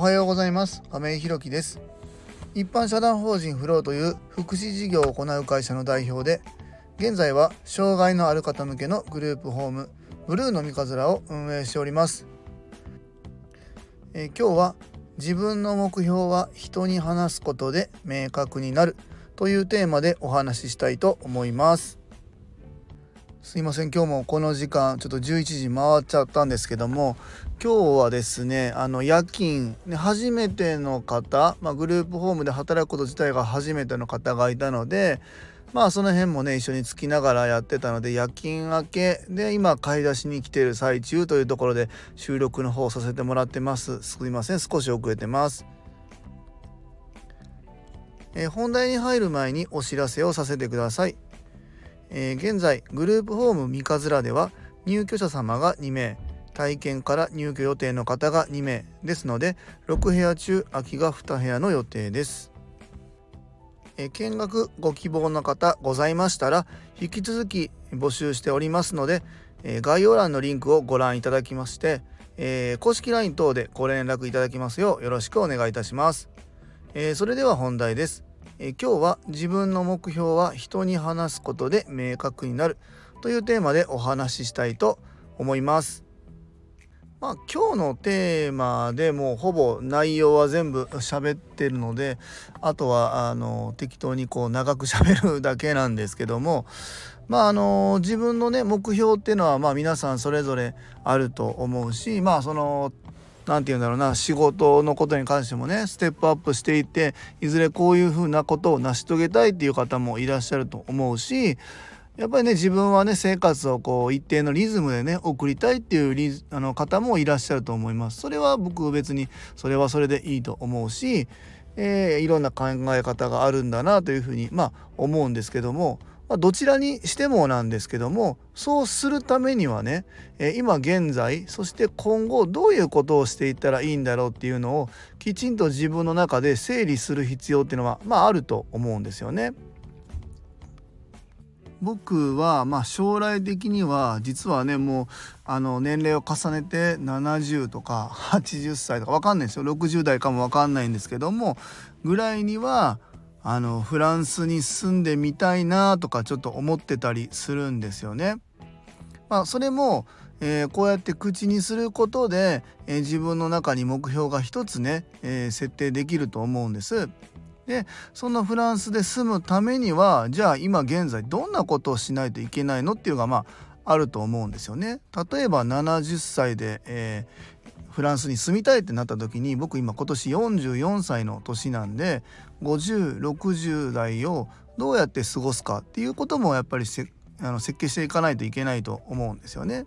はようございます。亀井ひろきです。一般社団法人フローという福祉事業を行う会社の代表で現在は障害のある方向けのグループホームブルーのみかずらを運営しております。え、今日は自分の目標は人に話すことで明確になるというテーマでお話ししたいと思います。すいません。今日もこの時間ちょっと11時回っちゃったんですけども今日はですねあの夜勤初めての方、まあ、グループホームで働くこと自体が初めての方がいたのでまあその辺もね一緒につきながらやってたので夜勤明けで今買い出しに来てる最中というところで収録の方させてもらってます。すいません。少し遅れてます。え、本題に入る前にお知らせをさせてください。えー、現在グループホーム三日面では入居者様が2名体験から入居予定の方が2名ですので6部屋中空きが2部屋の予定です、えー、見学ご希望の方ございましたら引き続き募集しておりますので、えー、概要欄のリンクをご覧いただきまして、え公式 LINE 等でご連絡いただきますようよろしくお願いいたします、えそれでは本題です。え今日は自分の目標は人に話すことで明確になるというテーマでお話ししたいと思います。まあ、今日のテーマでもうほぼ内容は全部喋ってるのであとはあの適当にこう長く喋るだけなんですけどもまああの自分のね目標っていうのはまあ皆さんそれぞれあると思うしまあその何て言うんだろうな仕事のことに関してもねステップアップしていっていずれこういうふうなことを成し遂げたいっていう方もいらっしゃると思うしやっぱりね自分はね生活をこう一定のリズムでね送りたいっていうリあの方もいらっしゃると思います。それは僕別にそれはそれでいいと思うし、えー、いろんな考え方があるんだなというふうにまあ思うんですけどもまあ、どちらにしてもなんですけどもそうするためにはね、え今現在そして今後どういうことをしていったらいいんだろうっていうのをきちんと自分の中で整理する必要っていうのはまああると思うんですよね。僕はまあ将来的には実はねもうあの年齢を重ねて70とか80歳とか分かんないですよ60代かも分かんないんですけどもぐらいにはあのフランスに住んでみたいなとかちょっと思ってたりするんですよね。まあ、それも、えー、こうやって口にすることで、えー、自分の中に目標が一つね、えー、設定できると思うんです。でそのフランスで住むためにはじゃあ今現在どんなことをしないといけないのっていうのがまああると思うんですよね。例えば70歳で、えフランスに住みたいってなった時に僕今今年44歳の年なんで5060代をどうやって過ごすかっていうこともやっぱりあの設計していかないといけないと思うんですよね。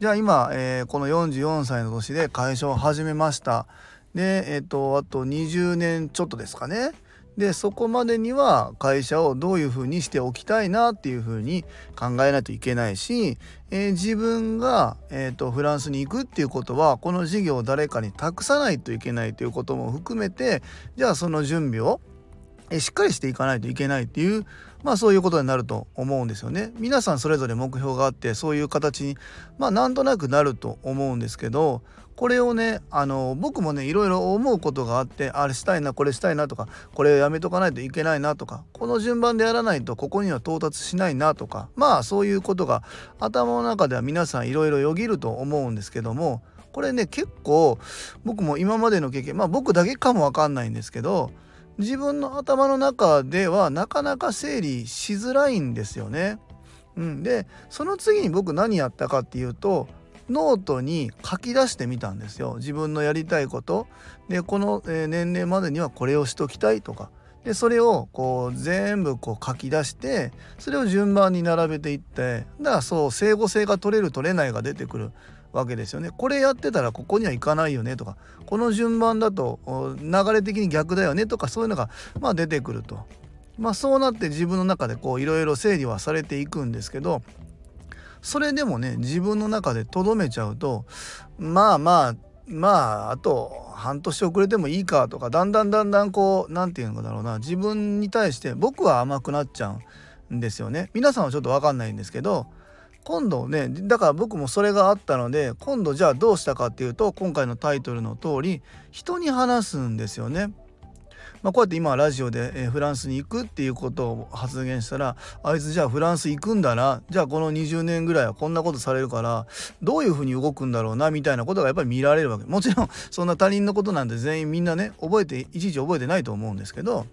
じゃあ今、えー、この44歳の年で会社を始めました。で、えっ、ー、とあと20年ちょっとですかね。でそこまでには会社をどういうふうにしておきたいなっていうふうに考えないといけないし、えー、自分が、えーと、フランスに行くっていうことはこの事業を誰かに託さないといけないということも含めてじゃあその準備をえしっかりしていかないといけないっていうまあそういうことになると思うんですよね。皆さんそれぞれ目標があってそういう形にまあなんとなくなると思うんですけどこれをねあの僕もねいろいろ思うことがあってあれしたいなこれしたいなとかこれをやめとかないといけないなとかこの順番でやらないとここには到達しないなとかまあそういうことが頭の中では皆さんいろいろよぎると思うんですけどもこれね結構僕も今までの経験まあ僕だけかもわかんないんですけど自分の頭の中ではなかなか整理しづらいんですよね。うん、でその次に僕何やったかっていうとノートに書き出してみたんですよ。自分のやりたいこと。でこの年齢までにはこれをしときたいとか。でそれをこう全部こう書き出してそれを順番に並べていってだからそう整合性が取れる取れないが出てくる。わけですよね。これやってたらここにはいかないよねとかこの順番だと流れ的に逆だよねとかそういうのがまあ出てくると。まあそうなって自分の中でこういろいろ整理はされていくんですけどそれでもね自分の中でとどめちゃうとまあまあまああと半年遅れてもいいかとかだんだんだんだんこう何て言うのだろうな自分に対して僕は甘くなっちゃうんですよね。皆さんはちょっと分かんないんですけど今度ねだから僕もそれがあったので今度じゃあどうしたかっていうと今回のタイトルの通り人に話すんですよね。まあ、こうやって今ラジオで、えフランスに行くっていうことを発言したらあいつじゃあフランス行くんだなじゃあこの20年ぐらいはこんなことされるからどういうふうに動くんだろうなみたいなことがやっぱり見られるわけもちろんそんな他人のことなんて全員みんなね覚えていちいち覚えてないと思うんですけど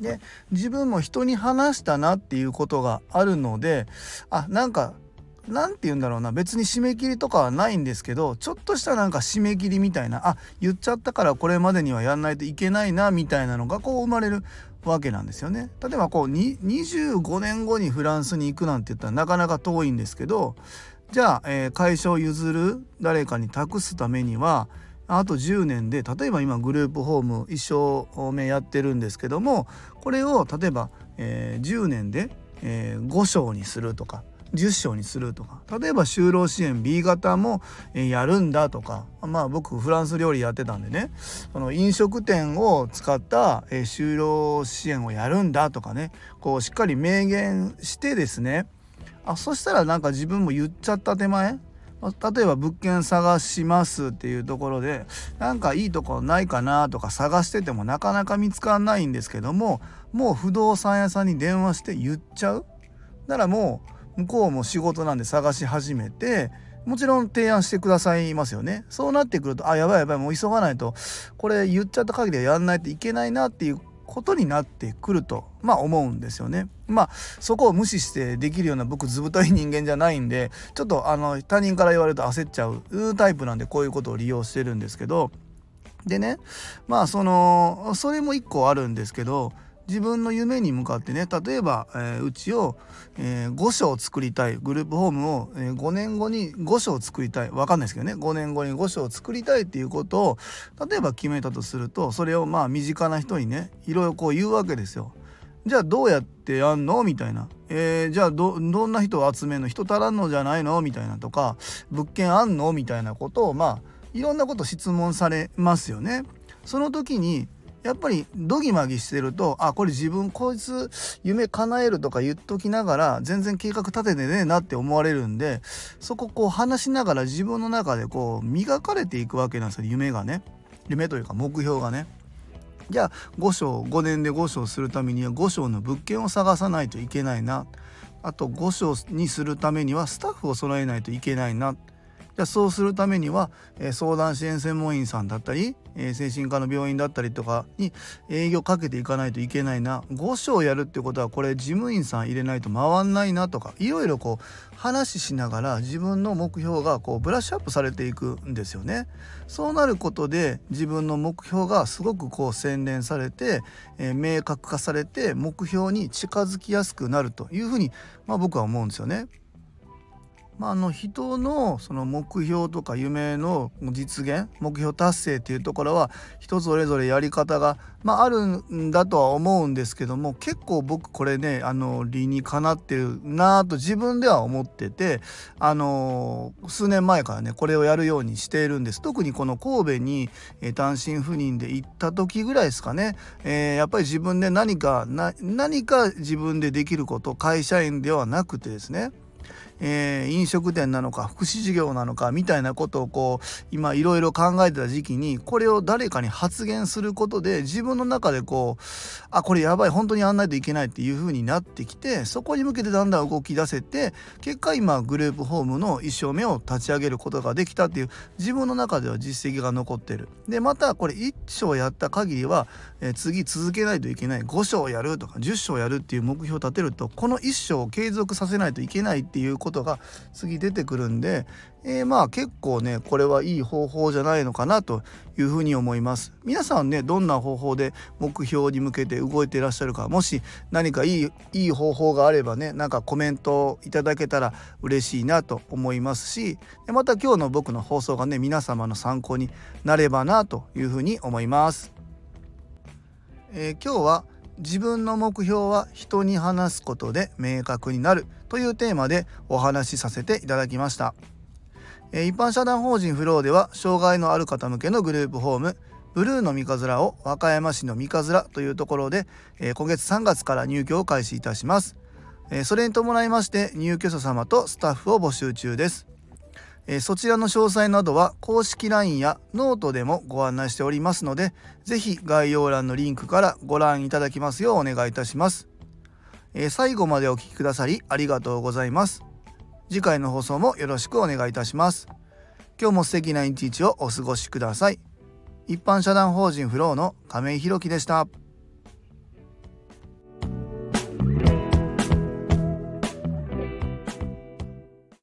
で自分も人に話したなっていうことがあるのであなんか何て言うんだろうな別に締め切りとかはないんですけどちょっとしたなんか締め切りみたいなあ言っちゃったからこれまでにはやんないといけないなみたいなのがこう生まれるわけなんですよね。例えばこう25年後にフランスに行くなんて言ったらなかなか遠いんですけどじゃあ、えー、会社を譲る誰かに託すためにはあと10年で例えば今グループホーム一生目やってるんですけどもこれを例えば、えー、10年で、えー、5章にするとか10章にするとか。例えば就労支援 B 型もやるんだとか。まあ僕フランス料理やってたんでね。その飲食店を使った就労支援をやるんだとかね。こうしっかり明言してですね。あそしたらなんか自分も言っちゃった手前。例えば物件探しますっていうところでなんかいいとこないかなとか探しててもなかなか見つかんないんですけどももう不動産屋さんに電話して言っちゃう。ならもう向こうも仕事なんで探し始めてもちろん提案してくださいますよねそうなってくるとあやばいやばいもう急がないとこれ言っちゃった限りはやんないといけないなっていうことになってくるとまあ思うんですよね。まあそこを無視してできるような僕ずぶとい人間じゃないんでちょっとあの他人から言われると焦っちゃうタイプなんでこういうことを利用してるんですけどでねまあそのそれも一個あるんですけど自分の夢に向かってね例えば、えー、うちを、えー、5章作りたいグループホームを、えー、5年後に5章作りたい分かんないですけどね5年後に5章作りたいっていうことを例えば決めたとするとそれをまあ身近な人にねいろいろこう言うわけですよ。じゃあどうやってやんの？みたいな、えー、じゃあどんな人を集めるの？人足らんのじゃないの？みたいな。とか物件あんの？みたいなことをまあいろんなこと質問されますよね。その時にやっぱりドギマギしてるとあこれ自分こいつ夢叶えるとか言っときながら全然計画立ててねえなって思われるんでそここう話しながら自分の中でこう磨かれていくわけなんですよ夢がね。夢というか目標がね。じゃあ5章5年で5章するためには5章の物件を探さないといけないな。あと5章にするためにはスタッフを備えないといけないな。じゃそうするためには、え、相談支援専門員さんだったり、え、精神科の病院だったりとかに営業かけていかないといけないな5床やるってことはこれ事務員さん入れないと回んないなとかいろいろこう話しながら自分の目標がこうブラッシュアップされていくんですよね。そうなることで自分の目標がすごくこう洗練されて、え、明確化されて目標に近づきやすくなるというふうに、まあ、僕は思うんですよね。まあ、あの人のその目標とか夢の実現目標達成っていうところは人それぞれやり方が、まあ、あるんだとは思うんですけども結構僕これねあの理にかなってるなと自分では思っててあの数年前からねこれをやるようにしているんです。特にこの神戸に、え単身赴任で行った時ぐらいですかね、えー、やっぱり自分で何か何か自分でできること会社員ではなくてですね。えー、飲食店なのか福祉事業なのかみたいなことをこう今いろいろ考えてた時期にこれを誰かに発言することで自分の中でこうあこれやばい本当にやんないといけないっていう風になってきてそこに向けてだんだん動き出せて結果今グループホームの1生目を立ち上げることができたっていう自分の中では実績が残ってる。でまたこれ1章やった限りは、えー、次続けないといけない5章やるとか10章やるっていう目標を立てるとこの1章を継続させないといけないっていうことことが次出てくるんで、えー、まあ結構ねこれはいい方法じゃないのかなというふうに思います。皆さんねどんな方法で目標に向けて動いていらっしゃるかもし何かいいいい方法があればねなんかコメントいただけたら嬉しいなと思いますしまた今日の僕の放送がね皆様の参考になればなというふうに思います、えー、今日は自分の目標は人に話すことで明確になるというテーマでお話しさせていただきました一般社団法人フローでは障害のある方向けのグループホームブルーの三葛を和歌山市の三葛というところで今月3月から入居を開始いたしますそれに伴いまして入居者様とスタッフを募集中です。えそちらの詳細などは公式 LINE やノートでもご案内しておりますので是非概要欄のリンクからご覧いただきますようお願いいたします。え最後までお聴きくださりありがとうございます。次回の放送もよろしくお願いいたします。今日も素敵な一日をお過ごしください。一般社団法人フローの亀井宏樹でした。